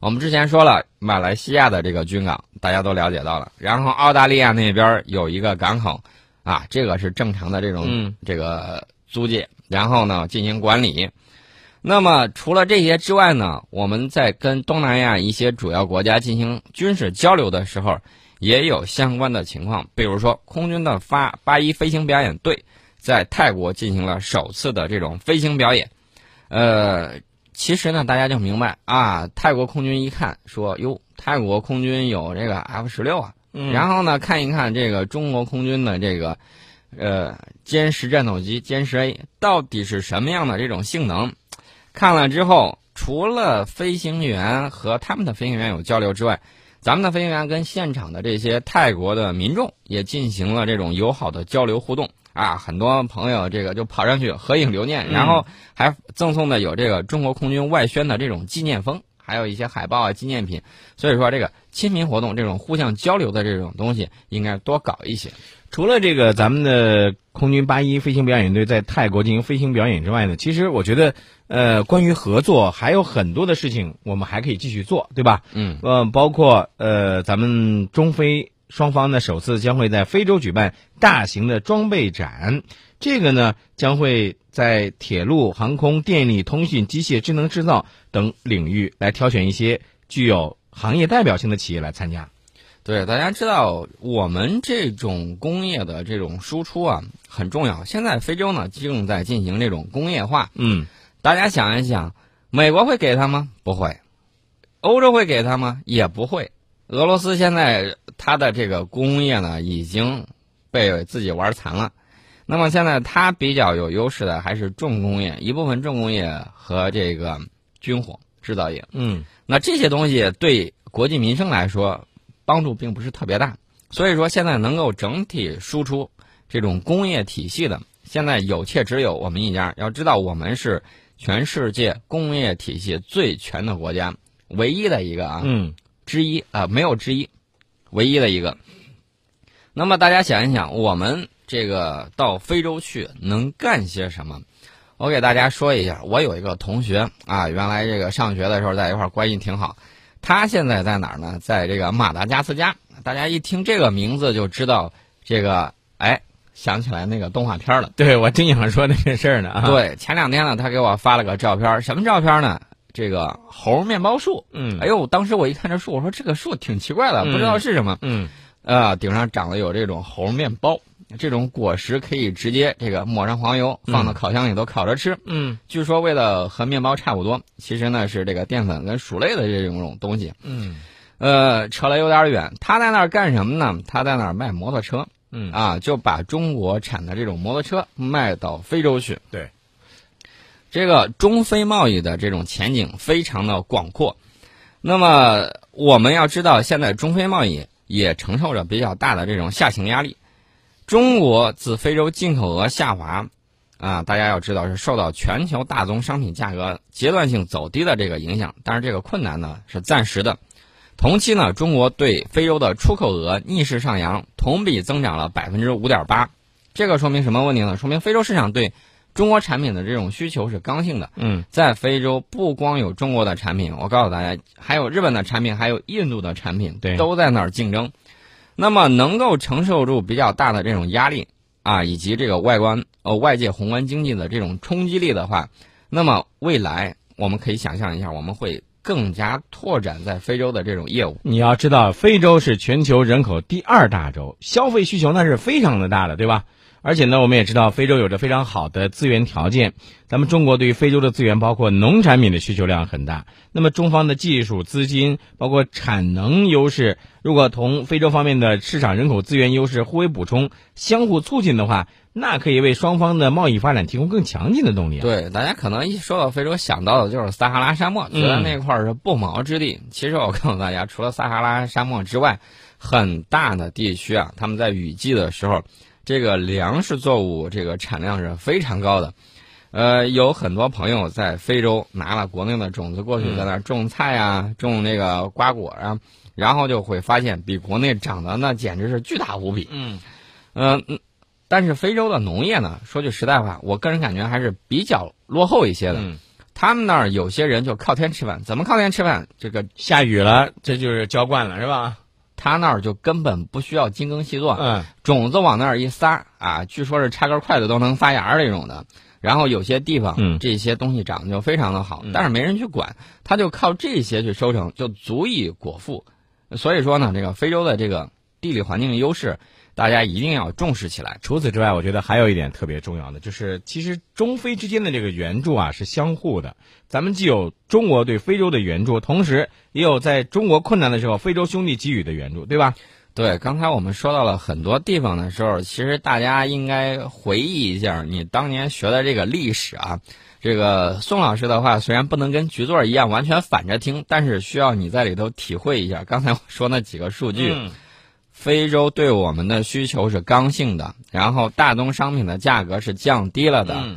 我们之前说了，马来西亚的这个军港大家都了解到了，然后澳大利亚那边有一个港口，啊，这个是正常的这种、嗯。这个租借，然后呢进行管理。那么除了这些之外呢，我们在跟东南亚一些主要国家进行军事交流的时候，也有相关的情况，比如说空军的发八一飞行表演队在泰国进行了首次的这种飞行表演，呃，其实呢，大家就明白啊，泰国空军一看说，哟，泰国空军有这个 F 十六啊，嗯。然后呢，看一看这个中国空军的这个，呃，歼十战斗机歼十 A 到底是什么样的这种性能？看了之后，除了飞行员和他们的飞行员有交流之外，咱们的飞行员跟现场的这些泰国的民众也进行了这种友好的交流互动啊，很多朋友这个就跑上去合影留念，嗯然后还赠送的有这个中国空军外宣的这种纪念封，还有一些海报啊纪念品。所以说，这个亲民活动这种互相交流的这种东西，应该多搞一些。除了这个咱们的空军八一飞行表演队在泰国进行飞行表演之外呢，其实我觉得，呃，关于合作还有很多的事情我们还可以继续做，对吧？嗯，呃，包括呃，咱们中非双方呢首次将会在非洲举办大型的装备展，这个呢将会在铁路、航空、电力、通讯、机械、智能制造等领域来挑选一些具有行业代表性的企业来参加。对，大家知道我们这种工业的这种输出啊很重要。现在非洲呢正在进行这种工业化，嗯大家想一想，美国会给他吗？不会。欧洲会给他吗？也不会。俄罗斯现在它的这个工业呢已经被自己玩残了。那么现在它比较有优势的还是重工业，一部分重工业和这个军火制造业。嗯那这些东西对国计民生来说帮助并不是特别大，所以说现在能够整体输出这种工业体系的，现在有且只有我们一家。要知道，我们是全世界工业体系最全的国家，唯一的一个啊，嗯之一啊、没有之一，唯一的一个。那么大家想一想，我们这个到非洲去能干些什么？我给大家说一下，我有一个同学啊，原来这个上学的时候在一块儿关系挺好，他现在在哪儿呢？在这个马达加斯加。大家一听这个名字就知道，这个哎，想起来那个动画片了。对我正想说那个事儿呢啊。，对，前两天呢，他给我发了个照片，什么照片呢？这个猴面包树。嗯哎呦，当时我一看这树，我说这个树挺奇怪的，嗯不知道是什么。嗯呃，顶上长的有这种猴面包，这种果实可以直接这个抹上黄油，放到烤箱里头烤着吃。嗯据说为了和面包差不多，其实呢是这个淀粉跟薯类的这种东西。嗯呃，扯了有点远。他在那儿干什么呢？他在那儿卖摩托车嗯啊，就把中国产的这种摩托车卖到非洲去。对，这个中非贸易的这种前景非常的广阔。那么我们要知道，现在中非贸易也承受着比较大的这种下行压力。中国自非洲进口额下滑，啊，大家要知道是受到全球大宗商品价格阶段性走低的这个影响，但是这个困难呢是暂时的。同期呢，中国对非洲的出口额逆势上扬，同比增长了百分之五点八。这个说明什么问题呢？说明非洲市场对中国产品的这种需求是刚性的。嗯在非洲不光有中国的产品，我告诉大家，还有日本的产品，还有印度的产品，对都在那儿竞争。那么能够承受住比较大的这种压力啊，以及这个外观呃外界宏观经济的这种冲击力的话，那么未来我们可以想象一下，我们会更加拓展在非洲的这种业务。你要知道，非洲是全球人口第二大洲，消费需求那是非常的大的，对吧？而且呢，我们也知道非洲有着非常好的资源条件。咱们中国对于非洲的资源，包括农产品的需求量很大。那么中方的技术、资金，包括产能优势，如果同非洲方面的市场人口资源优势互为补充、相互促进的话，那可以为双方的贸易发展提供更强劲的动力啊。对，大家可能一说到非洲想到的就是撒哈拉沙漠，觉得嗯那块儿是不毛之地。其实我告诉大家，除了撒哈拉沙漠之外，很大的地区啊，他们在雨季的时候，这个粮食作物这个产量是非常高的。呃，有很多朋友在非洲拿了国内的种子过去，嗯在那儿种菜啊，种那个瓜果啊，然后就会发现比国内长得那简直是巨大无比。嗯嗯、嗯，但是非洲的农业呢，说句实在话，我个人感觉还是比较落后一些的。嗯他们那儿有些人就靠天吃饭，怎么靠天吃饭？这个下雨了，这就是浇灌了，是吧？他那儿就根本不需要精耕细作，嗯，种子往那儿一撒啊，据说是插根筷子都能发芽这种的。然后有些地方，嗯这些东西长得就非常的好，嗯但是没人去管，他就靠这些去收成，就足以果腹。所以说呢，这个非洲的这个地理环境优势，大家一定要重视起来。除此之外，我觉得还有一点特别重要的，就是其实中非之间的这个援助啊是相互的。咱们既有中国对非洲的援助，同时也有在中国困难的时候非洲兄弟给予的援助，对吧？对，刚才我们说到了很多地方的时候，其实大家应该回忆一下你当年学的这个历史啊。这个宋老师的话虽然不能跟局座一样完全反着听，但是需要你在里头体会一下刚才我说那几个数据。嗯非洲对我们的需求是刚性的，然后大宗商品的价格是降低了的。嗯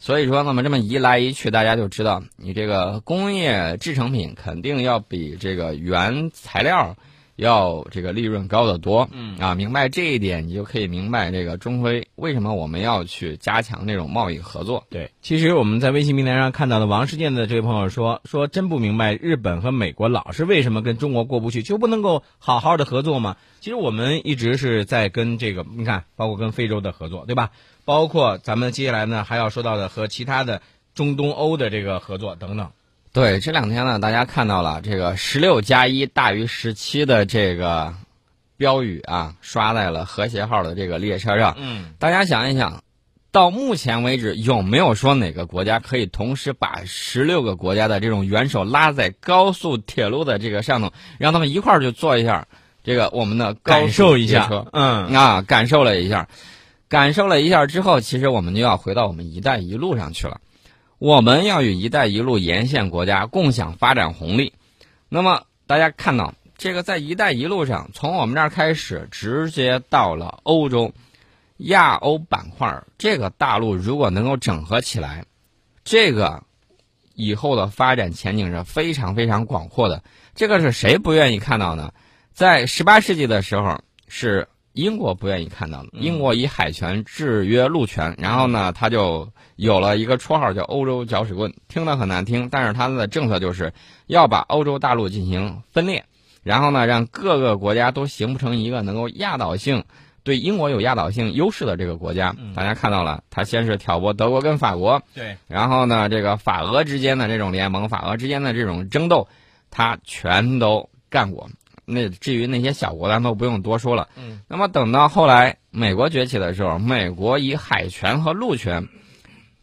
所以说，那么这么一来一去，大家就知道，你这个工业制成品肯定要比这个原材料要这个利润高得多。嗯啊，明白这一点，你就可以明白这个中非为什么我们要去加强这种贸易合作。对，其实我们在微信平台上看到的王世建的这位朋友说说真不明白日本和美国老是为什么跟中国过不去，就不能够好好的合作吗？其实我们一直是在跟这个，你看，包括跟非洲的合作，对吧？包括咱们接下来呢还要说到的和其他的中东欧的这个合作等等。对，这两天呢，大家看到了这个“十六加一大于十七”的这个标语啊，刷在了和谐号的这个列车上。嗯，大家想一想，到目前为止有没有说哪个国家可以同时把十六个国家的这种元首拉在高速铁路的这个上头，让他们一块儿去坐一下这个我们的高速感受一下嗯啊，感受了一下，感受了一下之后，其实我们就要回到我们“一带一路”上去了。我们要与“一带一路”沿线国家共享发展红利。那么大家看到，这个在“一带一路”上，从我们这儿开始，直接到了欧洲、亚欧板块这个大陆，如果能够整合起来，这个以后的发展前景是非常非常广阔的。这个是谁不愿意看到呢？在十八世纪的时候，是英国不愿意看到的。英国以海权制约陆权，然后呢，他就有了一个绰号叫“欧洲搅屎棍”，听得很难听，但是他的政策就是要把欧洲大陆进行分裂，然后呢，让各个国家都形不成一个能够压倒性对英国有压倒性优势的这个国家。大家看到了，他先是挑拨德国跟法国，对，然后呢，这个法俄之间的这种联盟，法俄之间的这种争斗，他全都干过。那至于那些小国，咱都不用多说了。嗯，那么等到后来美国崛起的时候，美国以海权和陆权，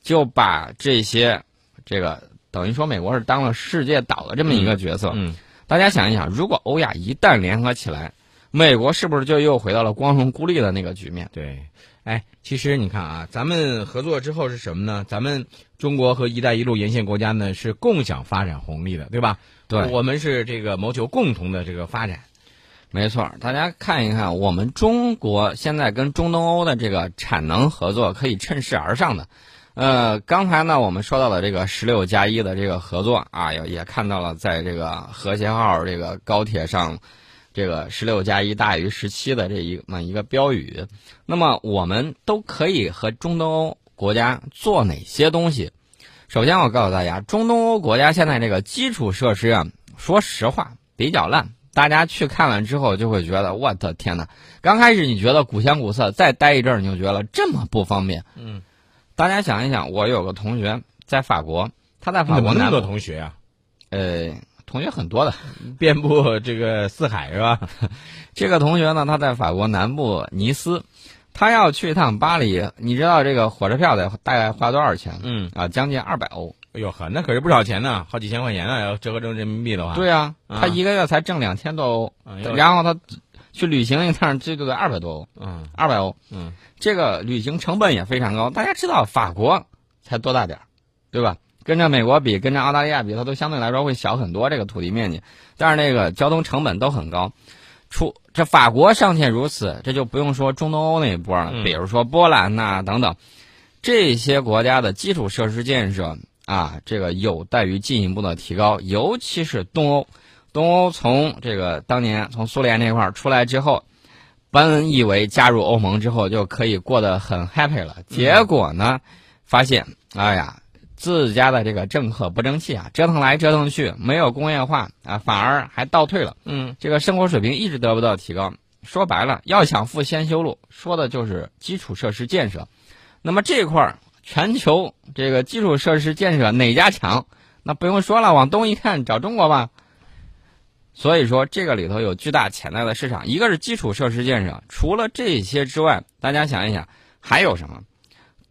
就把这些这个等于说美国是当了世界岛的这么一个角色。嗯，大家想一想，如果欧亚一旦联合起来，美国是不是就又回到了光荣孤立的那个局面？对。哎，其实你看啊，咱们合作之后是什么呢？咱们中国和“一带一路”沿线国家呢是共享发展红利的，对吧？对我们是这个谋求共同的这个发展。没错，大家看一看，我们中国现在跟中东欧的这个产能合作可以趁势而上的。呃，刚才呢，我们说到了这个十六加一的这个合作啊，也也看到了，在这个和谐号这个高铁上，这个十六加一大于十七的这一么一个标语。那么，我们都可以和中东欧国家做哪些东西？首先，我告诉大家，中东欧国家现在这个基础设施啊，说实话比较烂。大家去看了之后，就会觉得我的天哪！刚开始你觉得古香古色，再待一阵儿你就觉得这么不方便。嗯，大家想一想，我有个同学在法国，他在你怎么那么多法国南部，同学啊？呃，同学很多的。遍布这个四海是吧？这个同学呢，他在法国南部尼斯，他要去一趟巴黎，你知道这个火车票得大概花多少钱？嗯，啊，将近二百欧。哎呦呵，那可是不少钱呢，好几千块钱呢，要折合成人民币的话。对啊，啊他一个月才挣两千多欧，哎然后他去旅行一趟，这就得二百多欧，嗯二百欧。嗯，这个旅行成本也非常高。大家知道法国才多大点儿，对吧？跟着美国比，跟着澳大利亚比，它都相对来说会小很多这个土地面积，但是那个交通成本都很高。出这法国尚且如此，这就不用说中东欧那一波了，嗯比如说波兰呐、等等，这些国家的基础设施建设啊，这个有待于进一步的提高，尤其是东欧。东欧从这个当年从苏联那块儿出来之后，本以为加入欧盟之后就可以过得很 happy 了，结果呢，发现，哎呀，自家的这个政客不争气啊，折腾来折腾去，没有工业化啊，反而还倒退了。嗯，这个生活水平一直得不到提高。说白了，要想富先修路，说的就是基础设施建设。那么这块儿，全球这个基础设施建设哪家强？那不用说了，往东一看，找中国吧。所以说，这个里头有巨大潜在的市场。一个是基础设施建设，除了这些之外，大家想一想，还有什么？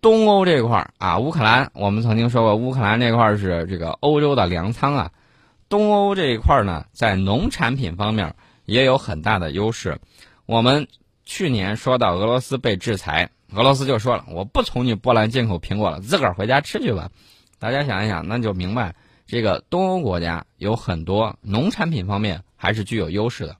东欧这块儿啊，乌克兰，我们曾经说过，乌克兰这块儿是这个欧洲的粮仓啊。东欧这一块儿呢，在农产品方面也有很大的优势。我们去年说到俄罗斯被制裁，俄罗斯就说了，我不从你波兰进口苹果了，自个儿回家吃去吧。大家想一想，那就明白这个东欧国家有很多农产品方面还是具有优势的。